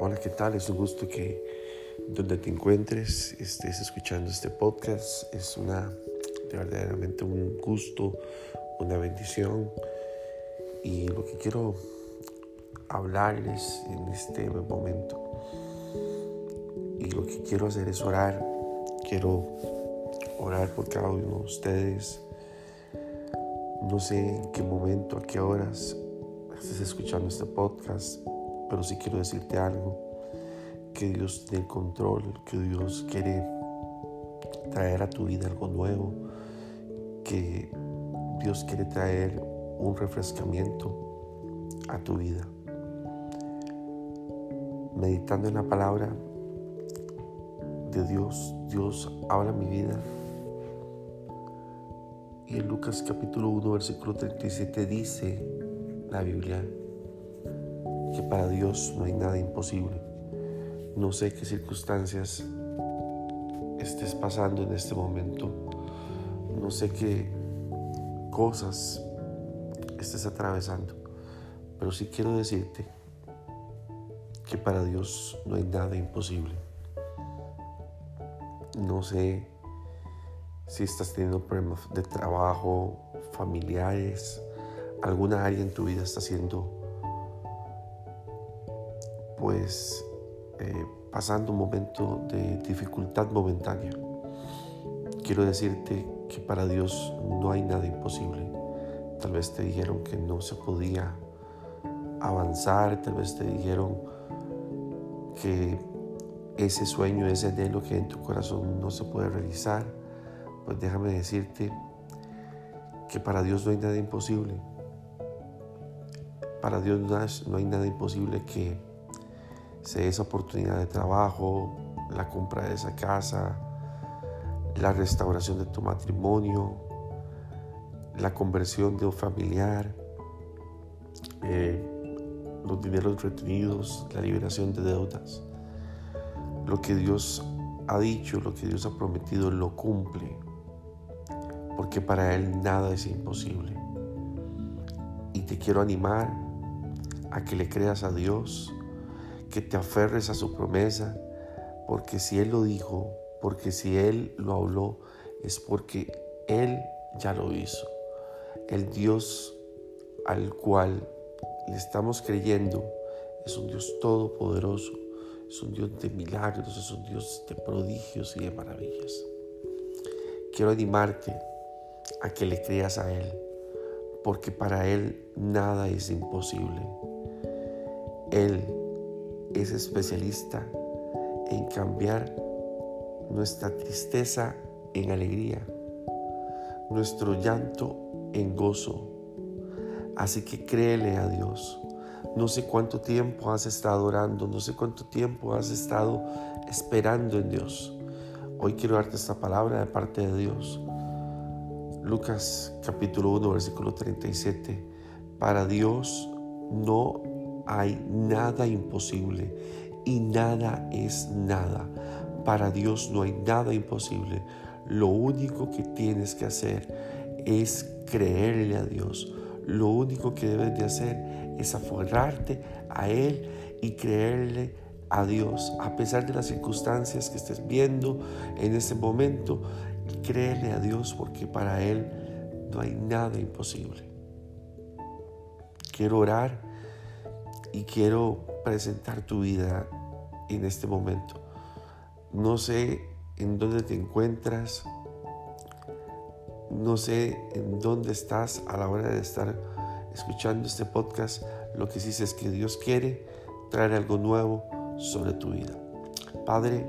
Hola, ¿qué tal? Es un gusto que donde te encuentres estés escuchando este podcast. Es una verdaderamente un gusto, una bendición. Y lo que quiero hablarles en este momento y lo que quiero hacer es orar. Quiero orar por cada uno de ustedes. No sé en qué momento, a qué horas estés escuchando este podcast pero sí quiero decirte algo, que Dios tiene control, que Dios quiere traer a tu vida algo nuevo, que Dios quiere traer un refrescamiento a tu vida. Meditando en la palabra de Dios, Dios habla mi vida. Y en Lucas capítulo 1, versículo 37 dice la Biblia, que para Dios no hay nada imposible. No sé qué circunstancias estés pasando en este momento. No sé qué cosas estés atravesando. Pero sí quiero decirte que para Dios no hay nada imposible. No sé si estás teniendo problemas de trabajo, familiares, alguna área en tu vida está siendo pues eh, pasando un momento de dificultad momentánea. Quiero decirte que para Dios no hay nada imposible. Tal vez te dijeron que no se podía avanzar, tal vez te dijeron que ese sueño, ese anhelo que en tu corazón no se puede realizar. Pues déjame decirte que para Dios no hay nada imposible. Para Dios no hay nada imposible que esa oportunidad de trabajo, la compra de esa casa, la restauración de tu matrimonio, la conversión de un familiar, eh, los dineros retenidos, la liberación de deudas. Lo que Dios ha dicho, lo que Dios ha prometido, lo cumple, porque para Él nada es imposible. Y te quiero animar a que le creas a Dios, que te aferres a su promesa, porque si Él lo dijo, porque si Él lo habló, es porque Él ya lo hizo. El Dios al cual le estamos creyendo es un Dios todopoderoso, es un Dios de milagros, es un Dios de prodigios y de maravillas. Quiero animarte a que le creas a Él, porque para Él nada es imposible. Él es especialista en cambiar nuestra tristeza en alegría, nuestro llanto en gozo. Así que créele a Dios. No sé cuánto tiempo has estado orando, no sé cuánto tiempo has estado esperando en Dios. Hoy quiero darte esta palabra de parte de Dios. Lucas capítulo 1, versículo 37. Para Dios no hay nada imposible y nada es nada. Para Dios no hay nada imposible. Lo único que tienes que hacer es creerle a Dios. Lo único que debes de hacer es aferrarte a Él y creerle a Dios. A pesar de las circunstancias que estés viendo en este momento, créele a Dios porque para Él no hay nada imposible. Quiero orar y quiero presentar tu vida en este momento. No sé en dónde te encuentras, no sé en dónde estás a la hora de estar escuchando este podcast. Lo que sí sé es que Dios quiere traer algo nuevo sobre tu vida. Padre,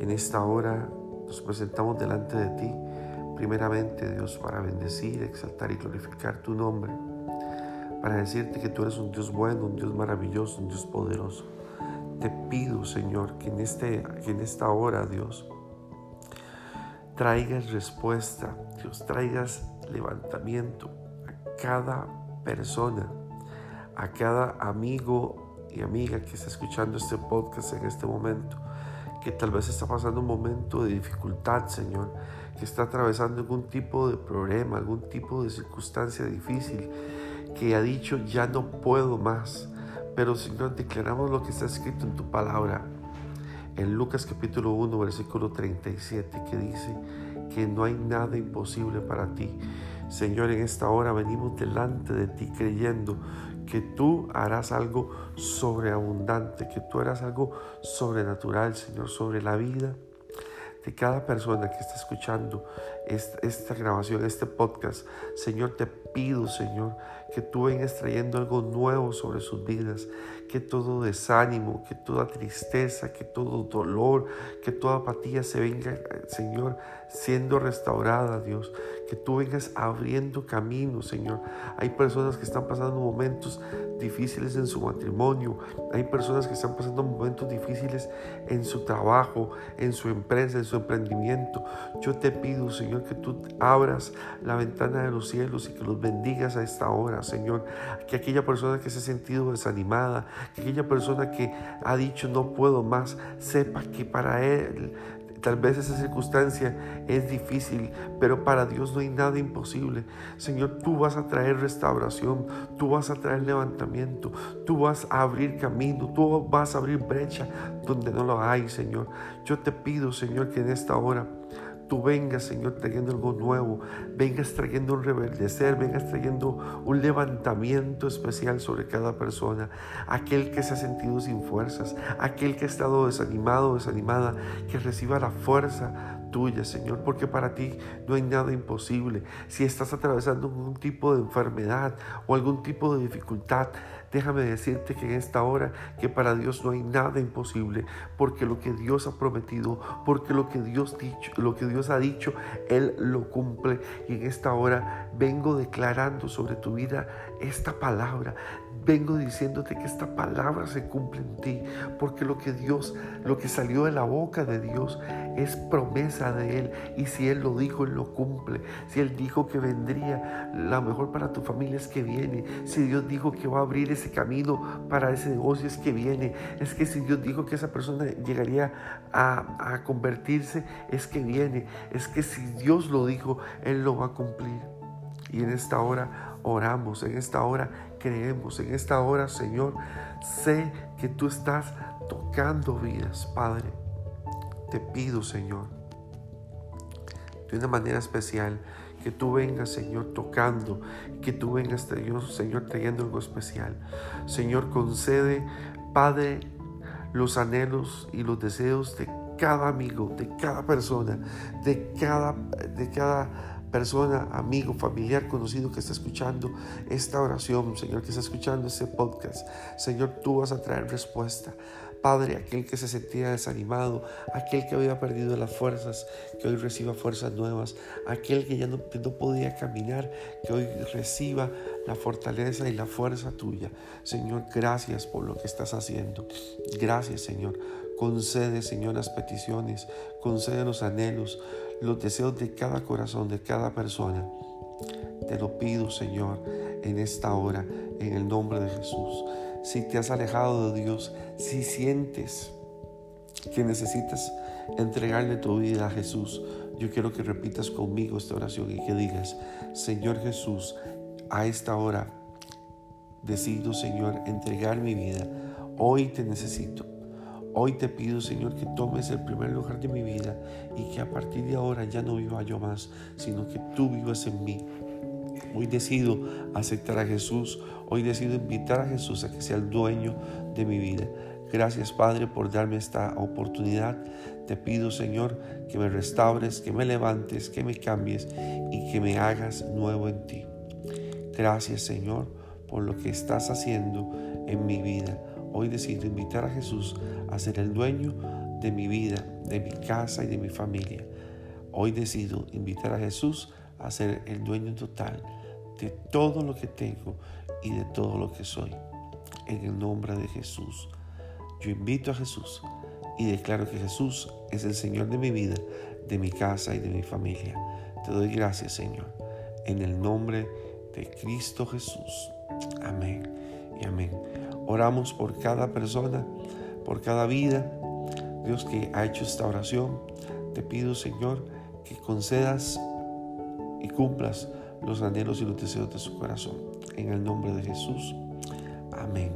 en esta hora nos presentamos delante de ti, primeramente Dios, para bendecir, exaltar y glorificar tu nombre para decirte que tú eres un Dios bueno, un Dios maravilloso, un Dios poderoso. Te pido, Señor, que en, este, que en esta hora, Dios, traigas respuesta, Dios, traigas levantamiento a cada persona, a cada amigo y amiga que está escuchando este podcast en este momento, que tal vez está pasando un momento de dificultad, Señor, que está atravesando algún tipo de problema, algún tipo de circunstancia difícil que ha dicho, ya no puedo más. Pero Señor, declaramos lo que está escrito en tu palabra. En Lucas capítulo 1, versículo 37, que dice que no hay nada imposible para ti. Señor, en esta hora venimos delante de ti creyendo que tú harás algo sobreabundante, que tú harás algo sobrenatural, Señor, sobre la vida de cada persona que está escuchando esta, grabación, este podcast. Señor, te pido, Señor, que tú vengas trayendo algo nuevo sobre sus vidas, que todo desánimo, que toda tristeza, que todo dolor, que toda apatía se venga, Señor, siendo restaurada, Dios. Que tú vengas abriendo caminos, Señor. Hay personas que están pasando momentos difíciles en su matrimonio. Hay personas que están pasando momentos difíciles en su trabajo, en su empresa, en su emprendimiento. Yo te pido, Señor, que tú abras la ventana de los cielos y que los bendigas a esta hora, Señor. Que aquella persona que se ha sentido desanimada, que aquella persona que ha dicho no puedo más, sepa que para él Tal vez esa circunstancia es difícil, pero para Dios no hay nada imposible. Señor, tú vas a traer restauración, tú vas a traer levantamiento, tú vas a abrir camino, tú vas a abrir brecha donde no lo hay, Señor. Yo te pido, Señor, que en esta hora tú vengas, Señor, trayendo algo nuevo, vengas trayendo un reverdecer, vengas trayendo un levantamiento especial sobre cada persona, aquel que se ha sentido sin fuerzas, aquel que ha estado desanimado, desanimada, que reciba la fuerza tuya, Señor, porque para ti no hay nada imposible. Si estás atravesando algún tipo de enfermedad o algún tipo de dificultad, déjame decirte que en esta hora que para Dios no hay nada imposible, porque lo que Dios ha prometido, porque lo que Dios dicho, lo que Dios ha dicho, él lo cumple y en esta hora vengo declarando sobre tu vida esta palabra. Vengo diciéndote que esta palabra se cumple en ti, porque lo que Dios, lo que salió de la boca de Dios es promesa de Él. Y si Él lo dijo, Él lo cumple. Si Él dijo que vendría, la mejor para tu familia es que viene. Si Dios dijo que va a abrir ese camino para ese negocio, es que viene. Es que si Dios dijo que esa persona llegaría a, a convertirse, es que viene. Es que si Dios lo dijo, Él lo va a cumplir. Y en esta hora oramos, en esta hora creemos, en esta hora, Señor, sé que tú estás tocando vidas, Padre. Te pido, Señor, de una manera especial, que tú vengas, Señor, tocando, que tú vengas, Señor, trayendo algo especial. Señor, concede, Padre, los anhelos y los deseos de cada amigo, de cada persona, de cada, de cada persona, amigo, familiar, conocido que está escuchando esta oración, Señor, que está escuchando este podcast. Señor, tú vas a traer respuesta. Padre, aquel que se sentía desanimado, aquel que había perdido las fuerzas, que hoy reciba fuerzas nuevas, aquel que ya no, podía caminar, que hoy reciba la fortaleza y la fuerza tuya. Señor, gracias por lo que estás haciendo. Gracias, Señor. Concede, Señor, las peticiones, concede los anhelos, los deseos de cada corazón, de cada persona. Te lo pido, Señor, en esta hora, en el nombre de Jesús. Si te has alejado de Dios, si sientes que necesitas entregarle tu vida a Jesús, yo quiero que repitas conmigo esta oración y que digas, Señor Jesús, a esta hora decido, Señor, entregar mi vida. Hoy te necesito. Hoy te pido, Señor, que tomes el primer lugar de mi vida y que a partir de ahora ya no viva yo más, sino que tú vivas en mí. Hoy decido aceptar a Jesús. Hoy decido invitar a Jesús a que sea el dueño de mi vida. Gracias, Padre, por darme esta oportunidad. Te pido, Señor, que me restaures, que me levantes, que me cambies y que me hagas nuevo en ti. Gracias, Señor, por lo que estás haciendo en mi vida. Hoy decido invitar a Jesús a ser el dueño de mi vida, de mi casa y de mi familia. Hoy decido invitar a Jesús a ser el dueño total de todo lo que tengo y de todo lo que soy. En el nombre de Jesús. Yo invito a Jesús y declaro que Jesús es el Señor de mi vida, de mi casa y de mi familia. Te doy gracias, Señor. En el nombre de Cristo Jesús. Amén y amén. Oramos por cada persona, por cada vida. Dios que ha hecho esta oración, te pido Señor que concedas y cumplas los anhelos y los deseos de su corazón. En el nombre de Jesús. Amén.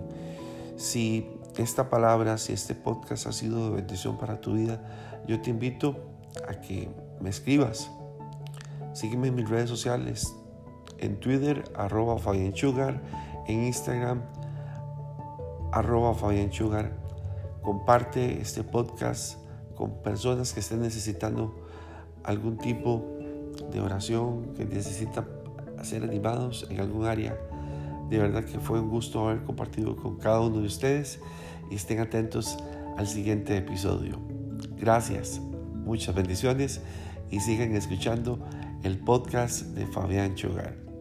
Si esta palabra, si este podcast ha sido de bendición para tu vida, yo te invito a que me escribas. Sígueme en mis redes sociales, en Twitter, arroba Fabián en Instagram, arroba Fabián Comparte este podcast con personas que estén necesitando algún tipo de oración, que necesitan ser animados en algún área. De verdad que fue un gusto haber compartido con cada uno de ustedes y estén atentos al siguiente episodio. Gracias, muchas bendiciones y sigan escuchando el podcast de Fabián Chogar.